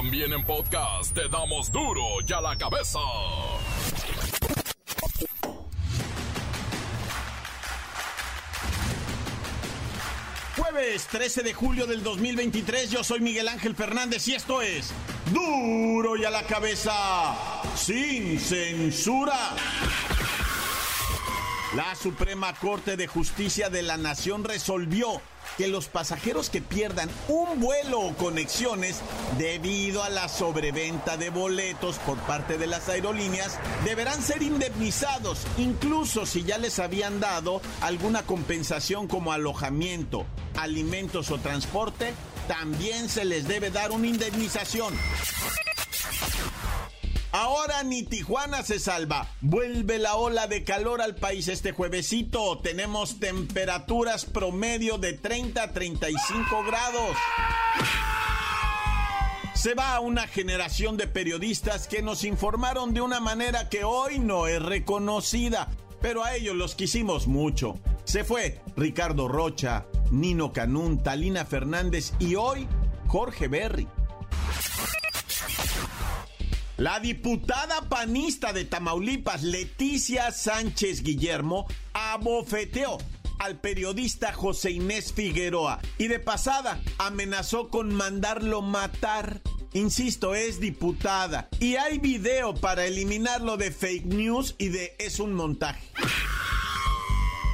También en podcast te damos duro y a la cabeza. Jueves 13 de julio del 2023, yo soy Miguel Ángel Fernández y esto es Duro y a la cabeza, sin censura. La Suprema Corte de Justicia de la Nación resolvió que los pasajeros que pierdan un vuelo o conexiones debido a la sobreventa de boletos por parte de las aerolíneas deberán ser indemnizados, incluso si ya les habían dado alguna compensación como alojamiento, alimentos o transporte, también se les debe dar una indemnización. Ahora ni Tijuana se salva. Vuelve la ola de calor al país este juevesito. Tenemos temperaturas promedio de 30 a 35 grados. Se va una generación de periodistas que nos informaron de una manera que hoy no es reconocida, pero a ellos los quisimos mucho. Se fue Ricardo Rocha, Nino Canún, Talina Fernández y hoy Jorge Berry. La diputada panista de Tamaulipas, Leticia Sánchez Guillermo, abofeteó al periodista José Inés Figueroa y de pasada amenazó con mandarlo matar. Insisto, es diputada y hay video para eliminarlo de fake news y de es un montaje.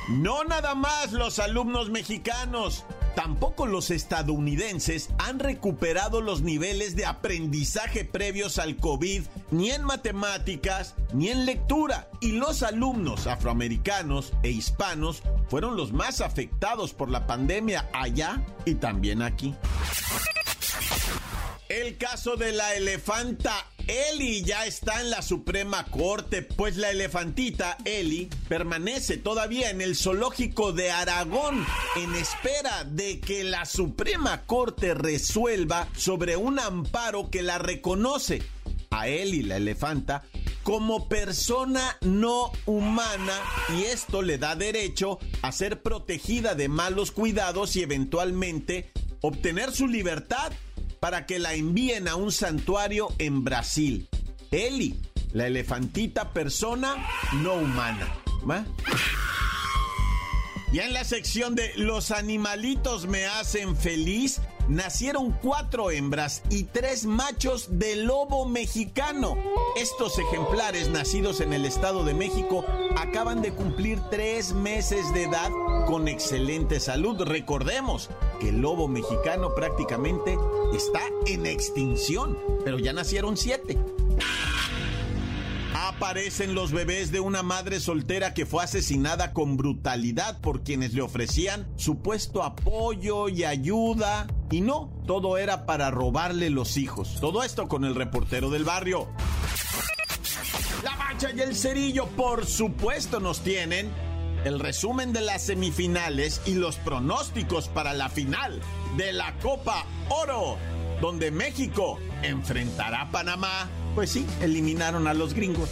No nada más los alumnos mexicanos. Tampoco los estadounidenses han recuperado los niveles de aprendizaje previos al COVID, ni en matemáticas, ni en lectura. Y los alumnos afroamericanos e hispanos fueron los más afectados por la pandemia allá y también aquí. El caso de la elefanta Eli ya está en la Suprema Corte, pues la elefantita Eli permanece todavía en el zoológico de Aragón en espera de que la Suprema Corte resuelva sobre un amparo que la reconoce a Eli, la elefanta, como persona no humana y esto le da derecho a ser protegida de malos cuidados y eventualmente obtener su libertad para que la envíen a un santuario en Brasil. Eli, la elefantita persona no humana. Ya en la sección de Los animalitos me hacen feliz, nacieron cuatro hembras y tres machos de lobo mexicano. Estos ejemplares nacidos en el Estado de México acaban de cumplir tres meses de edad con excelente salud. Recordemos que el lobo mexicano prácticamente está en extinción, pero ya nacieron siete aparecen los bebés de una madre soltera que fue asesinada con brutalidad por quienes le ofrecían supuesto apoyo y ayuda. Y no, todo era para robarle los hijos. Todo esto con el reportero del barrio. La Bacha y el Cerillo, por supuesto, nos tienen el resumen de las semifinales y los pronósticos para la final de la Copa Oro, donde México enfrentará a Panamá pues sí, eliminaron a los gringos.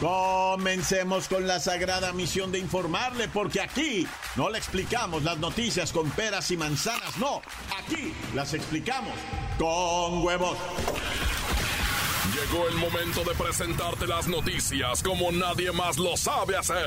Comencemos con la sagrada misión de informarle, porque aquí no le explicamos las noticias con peras y manzanas, no, aquí las explicamos con huevos. Llegó el momento de presentarte las noticias como nadie más lo sabe hacer.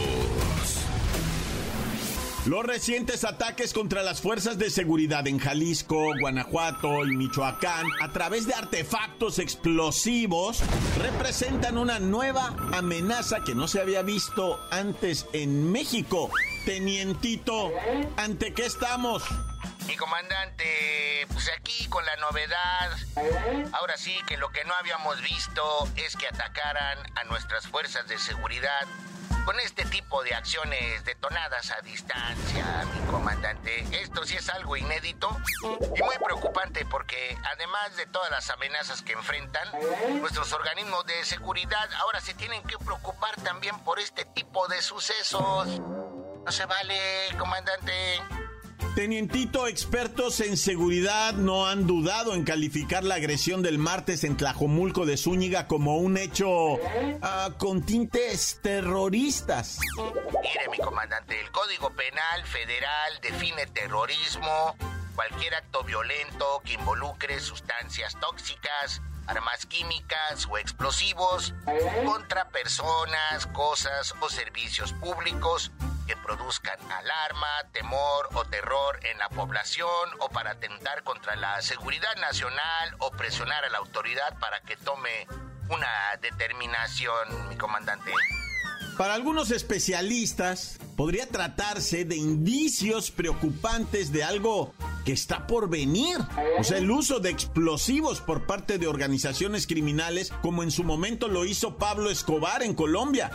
Los recientes ataques contra las fuerzas de seguridad en Jalisco, Guanajuato y Michoacán a través de artefactos explosivos representan una nueva amenaza que no se había visto antes en México. Tenientito, ¿ante qué estamos? Mi comandante, pues aquí con la novedad, ahora sí que lo que no habíamos visto es que atacaran a nuestras fuerzas de seguridad con este tipo de acciones detonadas a distancia, mi comandante. Esto sí es algo inédito y muy preocupante porque además de todas las amenazas que enfrentan, nuestros organismos de seguridad ahora se tienen que preocupar también por este tipo de sucesos. No se vale, comandante. Tenientito, expertos en seguridad no han dudado en calificar la agresión del martes en Tlajomulco de Zúñiga como un hecho uh, con tintes terroristas. Mire, mi comandante, el Código Penal Federal define terrorismo, cualquier acto violento que involucre sustancias tóxicas, armas químicas o explosivos contra personas, cosas o servicios públicos que produzcan alarma, temor o terror en la población o para atentar contra la seguridad nacional o presionar a la autoridad para que tome una determinación, mi comandante. Para algunos especialistas, podría tratarse de indicios preocupantes de algo que está por venir. O sea, el uso de explosivos por parte de organizaciones criminales, como en su momento lo hizo Pablo Escobar en Colombia.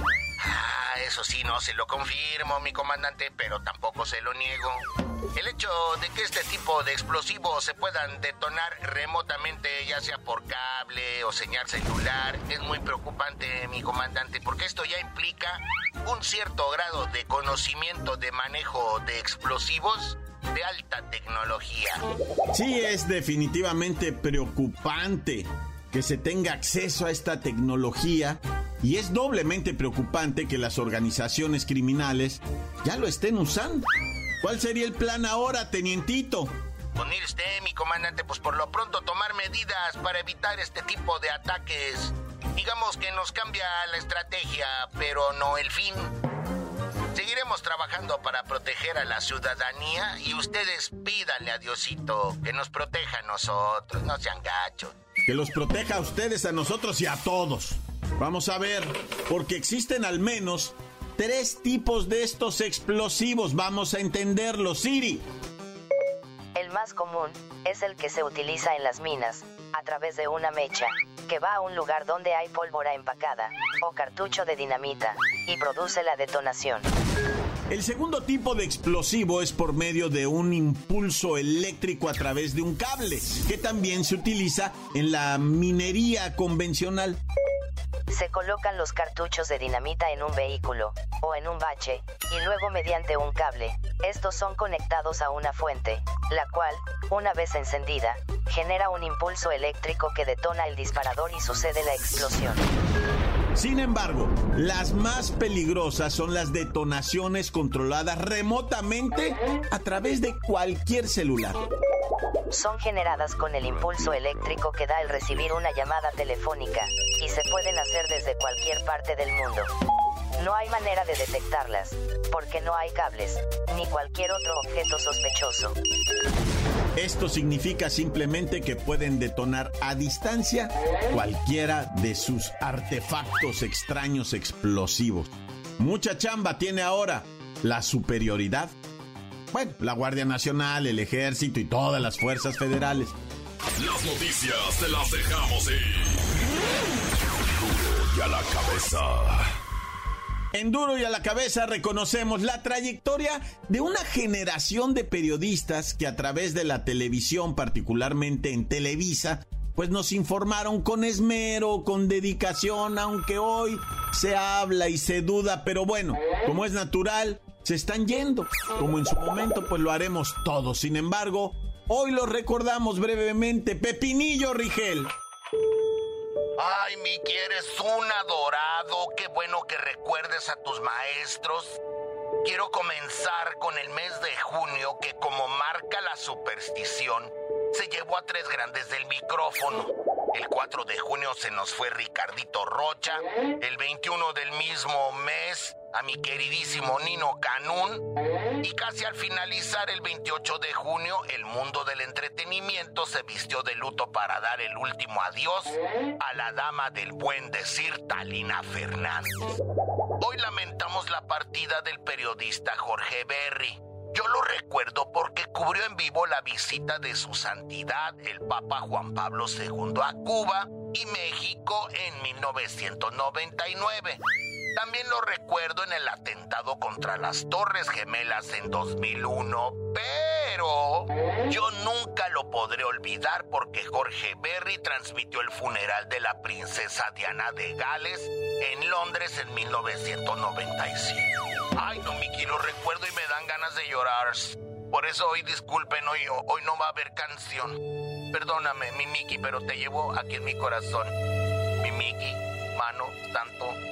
Eso sí, no se lo confirmo, mi comandante, pero tampoco se lo niego. El hecho de que este tipo de explosivos se puedan detonar remotamente, ya sea por cable o señal celular, es muy preocupante, mi comandante, porque esto ya implica un cierto grado de conocimiento de manejo de explosivos de alta tecnología. Sí, es definitivamente preocupante que se tenga acceso a esta tecnología y es doblemente preocupante que las organizaciones criminales ya lo estén usando. ¿Cuál sería el plan ahora, tenientito? Unir usted, mi comandante, pues por lo pronto tomar medidas para evitar este tipo de ataques. Digamos que nos cambia la estrategia, pero no el fin. Seguiremos trabajando para proteger a la ciudadanía y ustedes pídanle a Diosito que nos proteja a nosotros, no sean gachos. Que los proteja a ustedes, a nosotros y a todos. Vamos a ver, porque existen al menos tres tipos de estos explosivos. Vamos a entenderlo, Siri. El más común es el que se utiliza en las minas, a través de una mecha, que va a un lugar donde hay pólvora empacada, o cartucho de dinamita, y produce la detonación. El segundo tipo de explosivo es por medio de un impulso eléctrico a través de un cable, que también se utiliza en la minería convencional. Se colocan los cartuchos de dinamita en un vehículo, o en un bache, y luego mediante un cable, estos son conectados a una fuente, la cual, una vez encendida, genera un impulso eléctrico que detona el disparador y sucede la explosión. Sin embargo, las más peligrosas son las detonaciones controladas remotamente a través de cualquier celular. Son generadas con el impulso eléctrico que da el recibir una llamada telefónica, y se pueden hacer desde cualquier parte del mundo. No hay manera de detectarlas, porque no hay cables, ni cualquier otro objeto sospechoso. Esto significa simplemente que pueden detonar a distancia cualquiera de sus artefactos extraños explosivos. Mucha chamba tiene ahora la superioridad. Bueno, la Guardia Nacional, el Ejército y todas las fuerzas federales. Las noticias te las dejamos ir. y a la cabeza. En duro y a la cabeza reconocemos la trayectoria de una generación de periodistas que a través de la televisión, particularmente en Televisa, pues nos informaron con esmero, con dedicación, aunque hoy se habla y se duda, pero bueno, como es natural, se están yendo, como en su momento pues lo haremos todos. Sin embargo, hoy lo recordamos brevemente. Pepinillo Rigel. Ay, mi eres un adorado. Qué bueno que recuerdes a tus maestros. Quiero comenzar con el mes de junio que como marca la superstición, se llevó a tres grandes del micrófono. El 4 de junio se nos fue Ricardito Rocha. El 21 del mismo mes a mi queridísimo Nino Canún. Y casi al finalizar el 28 de junio, el mundo del entretenimiento se vistió de luto para dar el último adiós a la dama del buen decir Talina Fernández. Hoy lamentamos la partida del periodista Jorge Berry. Yo lo recuerdo porque cubrió en vivo la visita de su santidad, el Papa Juan Pablo II, a Cuba y México en 1999. También lo recuerdo en el atentado contra las Torres Gemelas en 2001, pero yo nunca lo podré olvidar porque Jorge Berry transmitió el funeral de la princesa Diana de Gales en Londres en 1995. Ay, no, Miki, lo recuerdo y me dan ganas de llorar. Por eso hoy disculpen, hoy, hoy no va a haber canción. Perdóname, mi Miki, pero te llevo aquí en mi corazón. Mi Miki, mano, tanto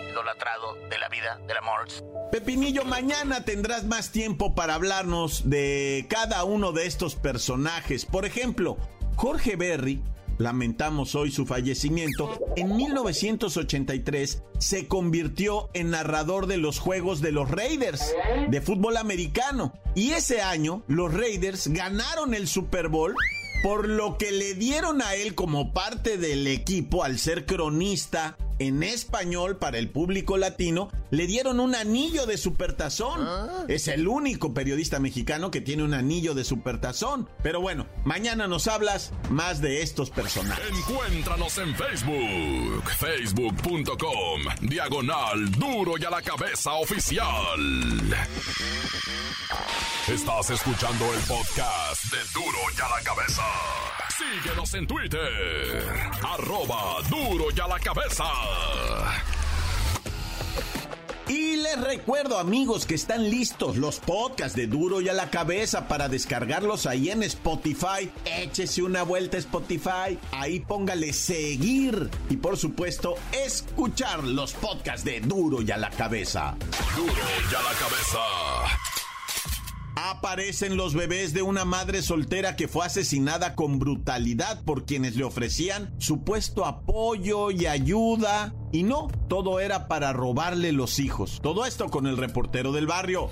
de la vida, del amor. Pepinillo, mañana tendrás más tiempo para hablarnos de cada uno de estos personajes. Por ejemplo, Jorge Berry, lamentamos hoy su fallecimiento, en 1983 se convirtió en narrador de los juegos de los Raiders de fútbol americano. Y ese año los Raiders ganaron el Super Bowl por lo que le dieron a él como parte del equipo al ser cronista en español para el público latino, le dieron un anillo de supertazón. Ah. Es el único periodista mexicano que tiene un anillo de supertazón. Pero bueno, mañana nos hablas más de estos personajes. Encuéntranos en Facebook, facebook.com, diagonal duro y a la cabeza oficial. Estás escuchando el podcast de duro y a la cabeza. Síguenos en Twitter. Arroba duro y a la cabeza. Y les recuerdo amigos que están listos los podcasts de Duro y a la cabeza para descargarlos ahí en Spotify. Échese una vuelta a Spotify, ahí póngale seguir y por supuesto escuchar los podcasts de Duro y a la cabeza. Duro y a la cabeza. Aparecen los bebés de una madre soltera que fue asesinada con brutalidad por quienes le ofrecían supuesto apoyo y ayuda. Y no, todo era para robarle los hijos. Todo esto con el reportero del barrio.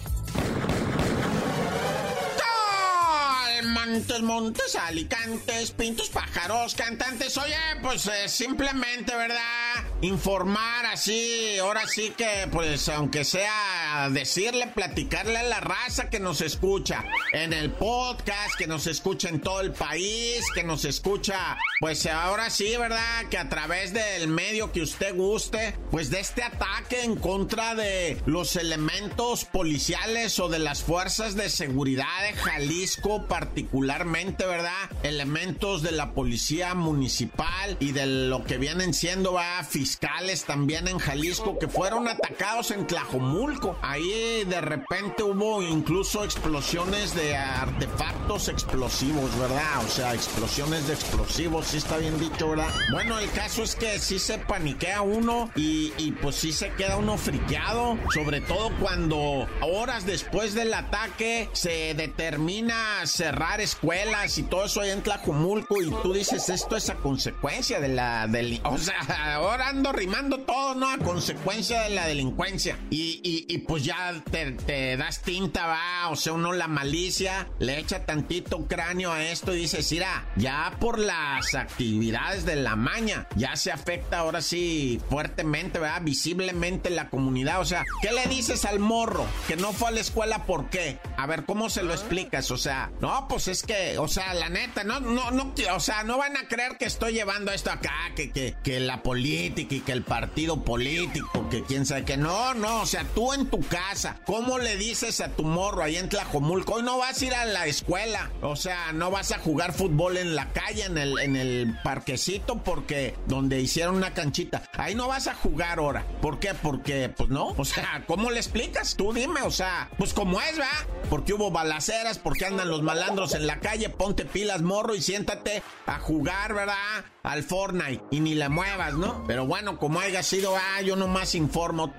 Montes, montes, alicantes, pintos, pájaros, cantantes. Oye, pues eh, simplemente, ¿verdad? Informar así, ahora sí que, pues, aunque sea decirle, platicarle a la raza que nos escucha en el podcast, que nos escucha en todo el país, que nos escucha, pues ahora sí, ¿verdad? Que a través del medio que usted guste, pues de este ataque en contra de los elementos policiales o de las fuerzas de seguridad de Jalisco, particularmente ¿verdad? Elementos de la policía municipal y de lo que vienen siendo, ¿verdad? Fiscales también en Jalisco que fueron atacados en Tlajomulco. Ahí de repente hubo incluso explosiones de artefactos explosivos, ¿verdad? O sea, explosiones de explosivos, sí está bien dicho, ¿verdad? Bueno, el caso es que sí se paniquea uno y, y pues sí se queda uno friqueado, sobre todo cuando horas después del ataque se determina cerrar escuelas y todo eso ahí en Tlajumulco y tú dices esto es a consecuencia de la del o sea ahora ando rimando todo no a consecuencia de la delincuencia. Y, y, pues ya te, das tinta va. O sea uno la malicia le echa tantito cráneo a esto y dices mira ya por las actividades de la maña ya se afecta ahora sí fuertemente verdad visiblemente la comunidad o sea qué le dices al morro que no fue a la escuela por qué a ver cómo se lo explicas o sea no pues es que, o sea, la neta, no, no, no, o sea, no van a creer que estoy llevando esto acá, que, que, que la y que el partido político, que quién sabe que no, no, o sea, tú en tu casa, ¿cómo le dices a tu morro ahí en Tlajomulco? Hoy no vas a ir a la escuela, o sea, no vas a jugar fútbol en la calle, en el, en el parquecito, porque donde hicieron una canchita, ahí no vas a jugar ahora. ¿Por qué? Porque, pues no, o sea, ¿cómo le explicas? Tú dime, o sea, pues como es, ¿va? Porque hubo balaceras, porque andan los malandros en la calle, ponte pilas, morro, y siéntate a jugar, ¿verdad? Al Fortnite. Y ni la muevas, ¿no? Pero bueno, como haya sido, ah, yo nomás informo.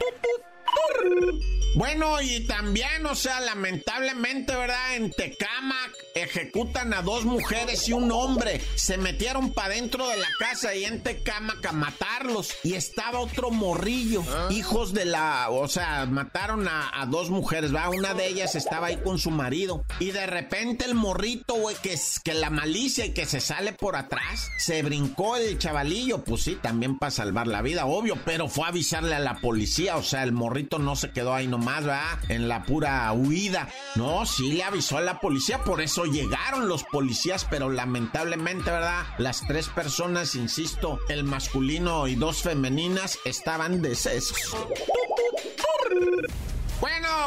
Bueno, y también, o sea, lamentablemente, ¿verdad? En Tecamac ejecutan a dos mujeres y un hombre. Se metieron para dentro de la casa y en Tecamac a matarlos. Y estaba otro morrillo, ah. hijos de la. O sea, mataron a, dos mujeres, ¿va? Una de ellas estaba ahí con su marido. Y de repente el morrito, güey, que, que la malicia y que se sale por atrás, se brincó el chavalillo. Pues sí, también para salvar la vida, obvio, pero fue a avisarle a la policía. O sea, el no se quedó ahí nomás más, va En la pura huida. No, sí le avisó a la policía, por eso llegaron los policías, pero lamentablemente, ¿verdad? Las tres personas, insisto, el masculino y dos femeninas, estaban decesos.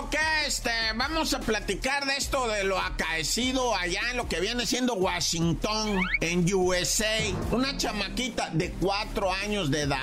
¿o qué? Este, vamos a platicar de esto de lo acaecido allá en lo que viene siendo Washington, en USA. Una chamaquita de cuatro años de edad,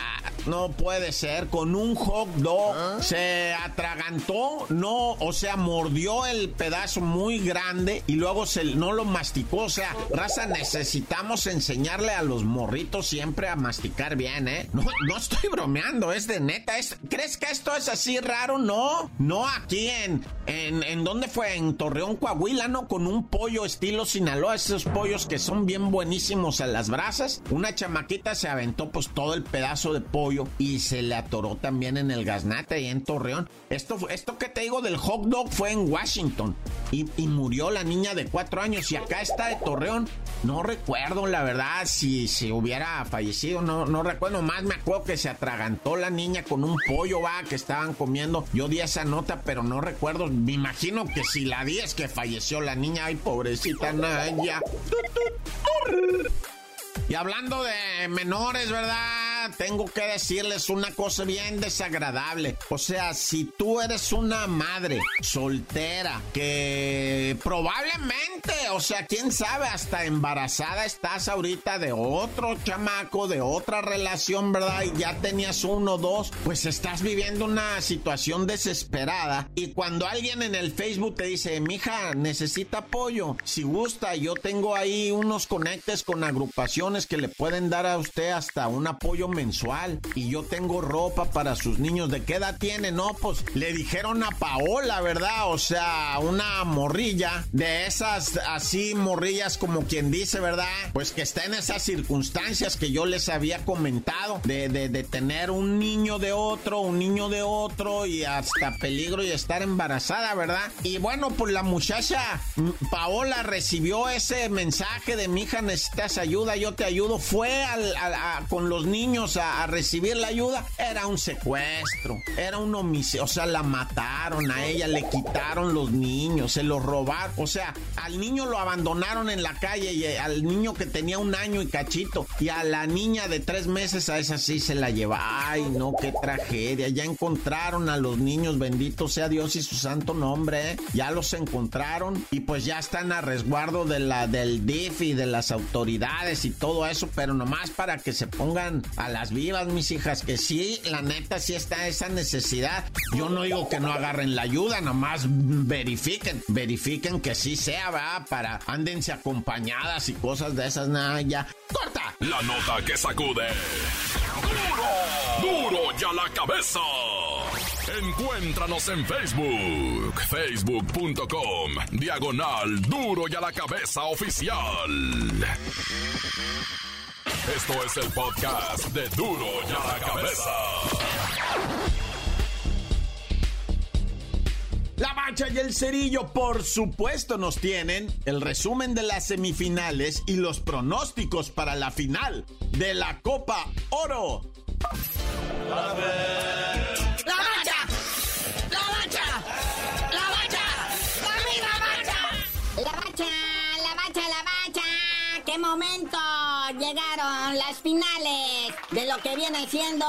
no puede ser, con un hot dog, ¿Ah? se atragantó, no, o sea, mordió el pedazo muy grande y luego se, no lo masticó. O sea, raza, necesitamos enseñarle a los morritos siempre a masticar bien, ¿eh? No, no estoy bromeando, es de neta. Es, ¿Crees que esto es así raro? No, no aquí en, en, en ¿dónde fue? En Torreón, Coahuila, ¿no? Con un pollo estilo Sinaloa, esos pollos que son bien buenísimos a las brasas. Una chamaquita se aventó pues todo el pedazo de pollo y se le atoró también en el gaznate ahí en Torreón. Esto, esto que te digo del hot dog fue en Washington y, y murió la niña de cuatro años y acá está de Torreón. No recuerdo la verdad si, si hubiera fallecido, no, no recuerdo más, me acuerdo que se atragantó la niña con un pollo, va, que estaban comiendo. Yo di esa nota, pero no recuerdo. Me imagino que si la di es que falleció la niña. Ay, pobrecita Naya. Y hablando de menores, ¿verdad? Tengo que decirles una cosa bien desagradable. O sea, si tú eres una madre soltera que probablemente, o sea, quién sabe, hasta embarazada estás ahorita de otro chamaco, de otra relación, ¿verdad? Y ya tenías uno, dos, pues estás viviendo una situación desesperada. Y cuando alguien en el Facebook te dice, mija, necesita apoyo, si gusta, yo tengo ahí unos conectes con agrupaciones que le pueden dar a usted hasta un apoyo mensual y yo tengo ropa para sus niños. ¿De qué edad tiene? No, pues le dijeron a Paola, ¿verdad? O sea, una morrilla de esas así morrillas como quien dice, ¿verdad? Pues que está en esas circunstancias que yo les había comentado de, de, tener un niño de otro, un niño de otro y hasta peligro y estar embarazada, ¿verdad? Y bueno, pues la muchacha mm, Paola recibió ese mensaje de mi hija, necesitas ayuda, yo te ayudo. Fue al, con los niños a, recibir la ayuda, era un secuestro, era un homicidio, o sea, la mataron a ella, le quitaron los niños, se los robaron, o sea, al niño lo abandonaron en la calle y eh, al niño que tenía un año y cachito y a la niña de tres meses a esa sí se la lleva. Ay, no, qué tragedia, ya encontraron a los niños, bendito sea Dios y su santo nombre, ¿eh? ya los encontraron y pues ya están a resguardo de la, del DIF y de las autoridades y todo eso, pero nomás para que se pongan a las vivas, mis hijas, que sí, la neta, sí está esa necesidad. Yo no digo que no agarren la ayuda, nomás verifiquen, verifiquen que sí sea, ¿verdad? Para ándense acompañadas y cosas de esas, nada, ya. ¡Corta! La nota que sacude. ¡Duro! ¡Duro ya la cabeza! Encuéntranos en Facebook, facebook.com, diagonal duro y a la cabeza oficial. Esto es el podcast de Duro y a la Cabeza. La Bacha y el Cerillo, por supuesto, nos tienen el resumen de las semifinales y los pronósticos para la final de la Copa Oro. ¡La Bacha! ¡La Bacha! ¡La Bacha! ¡La Bacha! ¡La Bacha! ¡La Bacha! ¡La Bacha! ¡Qué momento! Las finales de lo que viene siendo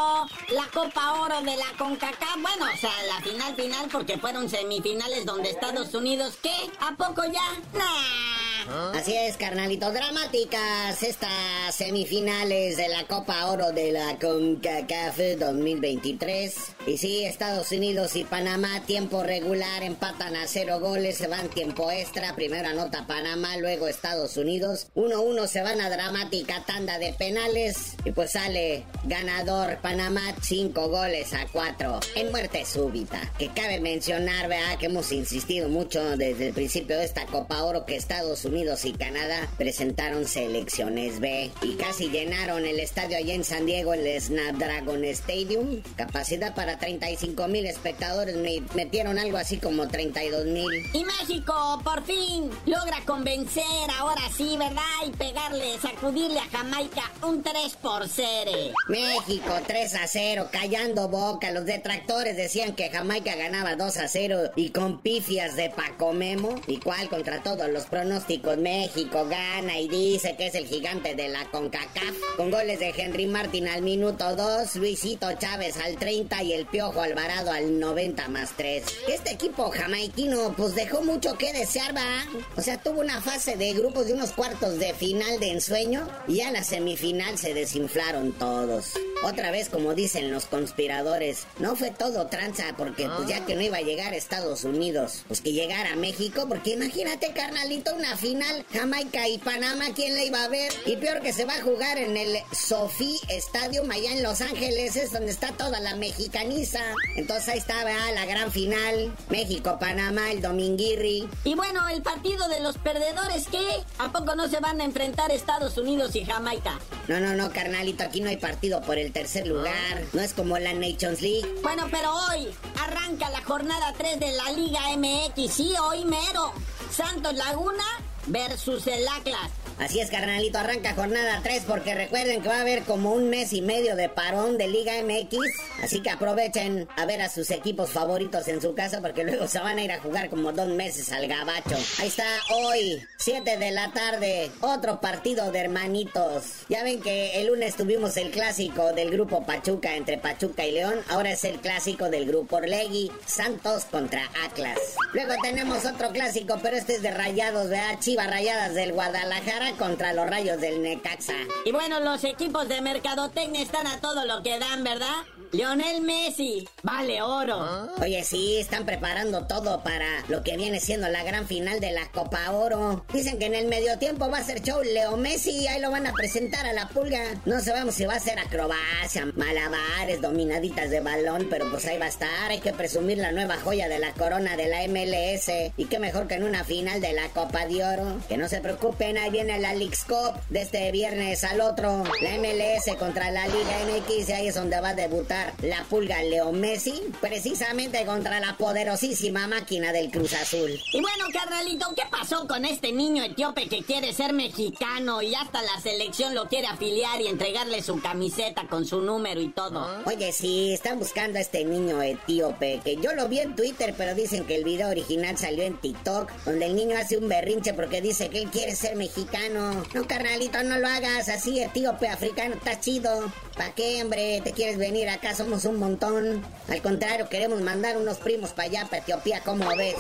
la Copa Oro de la CONCACAF. Bueno, o sea, la final final porque fueron semifinales donde Estados Unidos, ¿qué? ¿A poco ya? Nah. Así es, carnalito. Dramáticas estas semifinales de la Copa Oro de la CONCACAF 2023. Y sí, Estados Unidos y Panamá, tiempo regular, empatan a cero goles, se van tiempo extra. Primero anota Panamá, luego Estados Unidos. 1-1 se van a dramática tanda de penales. Y pues sale ganador Panamá, 5 goles a 4 en muerte súbita. Que cabe mencionar, vea, que hemos insistido mucho desde el principio de esta Copa Oro que Estados Unidos Unidos y Canadá presentaron selecciones B y casi llenaron el estadio allá en San Diego, el Snapdragon Stadium. Capacidad para 35 mil espectadores, me metieron algo así como 32 mil. Y México, por fin, logra convencer, ahora sí, ¿verdad? Y pegarle, sacudirle a Jamaica un 3 por 0. México 3 a 0, callando boca. Los detractores decían que Jamaica ganaba 2 a 0 y con pifias de Paco Memo, igual contra todos los pronósticos pronósticos, México gana y dice que es el gigante de la CONCACAF. Con goles de Henry Martin al minuto 2, Luisito Chávez al 30 y el Piojo Alvarado al 90 más 3. Este equipo jamaiquino pues dejó mucho que desear, va. O sea, tuvo una fase de grupos de unos cuartos de final de ensueño y a la semifinal se desinflaron todos. Otra vez, como dicen los conspiradores, no fue todo tranza porque pues ya que no iba a llegar a Estados Unidos, pues que llegara a México, porque imagínate, carnalito, una final Jamaica y Panamá, ¿quién le iba a ver? Y peor que se va a jugar en el Sophie Stadium allá en Los Ángeles, es donde está toda la mexicaniza. Entonces ahí estaba la gran final, México-Panamá, el Dominguirri. Y bueno, el partido de los perdedores, ¿qué? ¿A poco no se van a enfrentar Estados Unidos y Jamaica? No, no, no, carnalito, aquí no hay partido por el tercer lugar. No es como la Nations League. Bueno, pero hoy arranca la jornada 3 de la Liga MX. Sí, hoy mero. Santos Laguna versus el Atlas. Así es, carnalito, arranca jornada 3 porque recuerden que va a haber como un mes y medio de parón de Liga MX. Así que aprovechen a ver a sus equipos favoritos en su casa porque luego se van a ir a jugar como dos meses al gabacho. Ahí está hoy, 7 de la tarde, otro partido de hermanitos. Ya ven que el lunes tuvimos el clásico del grupo Pachuca entre Pachuca y León. Ahora es el clásico del grupo Orlegui, Santos contra Atlas. Luego tenemos otro clásico, pero este es de rayados, ¿verdad? Rayadas del Guadalajara contra los rayos del Necaxa. Y bueno, los equipos de Mercadotecnia están a todo lo que dan, ¿verdad? Lionel Messi, vale oro. Ah. Oye, sí, están preparando todo para lo que viene siendo la gran final de la Copa Oro. Dicen que en el medio tiempo va a ser show Leo Messi, ahí lo van a presentar a la pulga. No sabemos si va a ser acrobacia, malabares, dominaditas de balón, pero pues ahí va a estar. Hay que presumir la nueva joya de la corona de la MLS. Y qué mejor que en una final de la Copa de Oro. Que no se preocupen, ahí viene la Leagues Cup de este viernes al otro. La MLS contra la Liga MX, y ahí es donde va a debutar la pulga Leo Messi, precisamente contra la poderosísima máquina del Cruz Azul. Y bueno, carnalito, ¿qué pasó con este niño etíope que quiere ser mexicano y hasta la selección lo quiere afiliar y entregarle su camiseta con su número y todo? Oye, sí, están buscando a este niño etíope, que yo lo vi en Twitter, pero dicen que el video original salió en TikTok, donde el niño hace un berrinche porque dice que él quiere ser mexicano. No, carnalito, no lo hagas así, etíope, africano, está chido. ¿Para qué, hombre? ¿Te quieres venir acá? Somos un montón. Al contrario, queremos mandar unos primos para allá, para Etiopía, ¿cómo ves?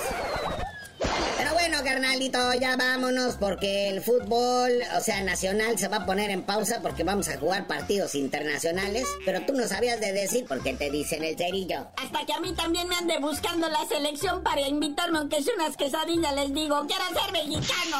Pero bueno, carnalito, ya vámonos porque el fútbol, o sea, nacional se va a poner en pausa porque vamos a jugar partidos internacionales. Pero tú no sabías de decir por qué te dicen el cerillo. Hasta que a mí también me ande buscando la selección para invitarme, aunque sea unas quesadillas, les digo, quiero ser mexicano.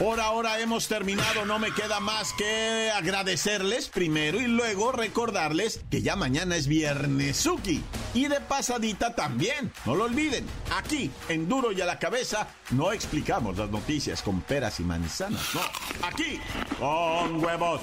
Por ahora hemos terminado, no me queda más que agradecerles primero y luego recordarles que ya mañana es Viernesuki. Y de pasadita también, no lo olviden, aquí en Duro y a la cabeza no explicamos las noticias con peras y manzanas, no, aquí con huevos.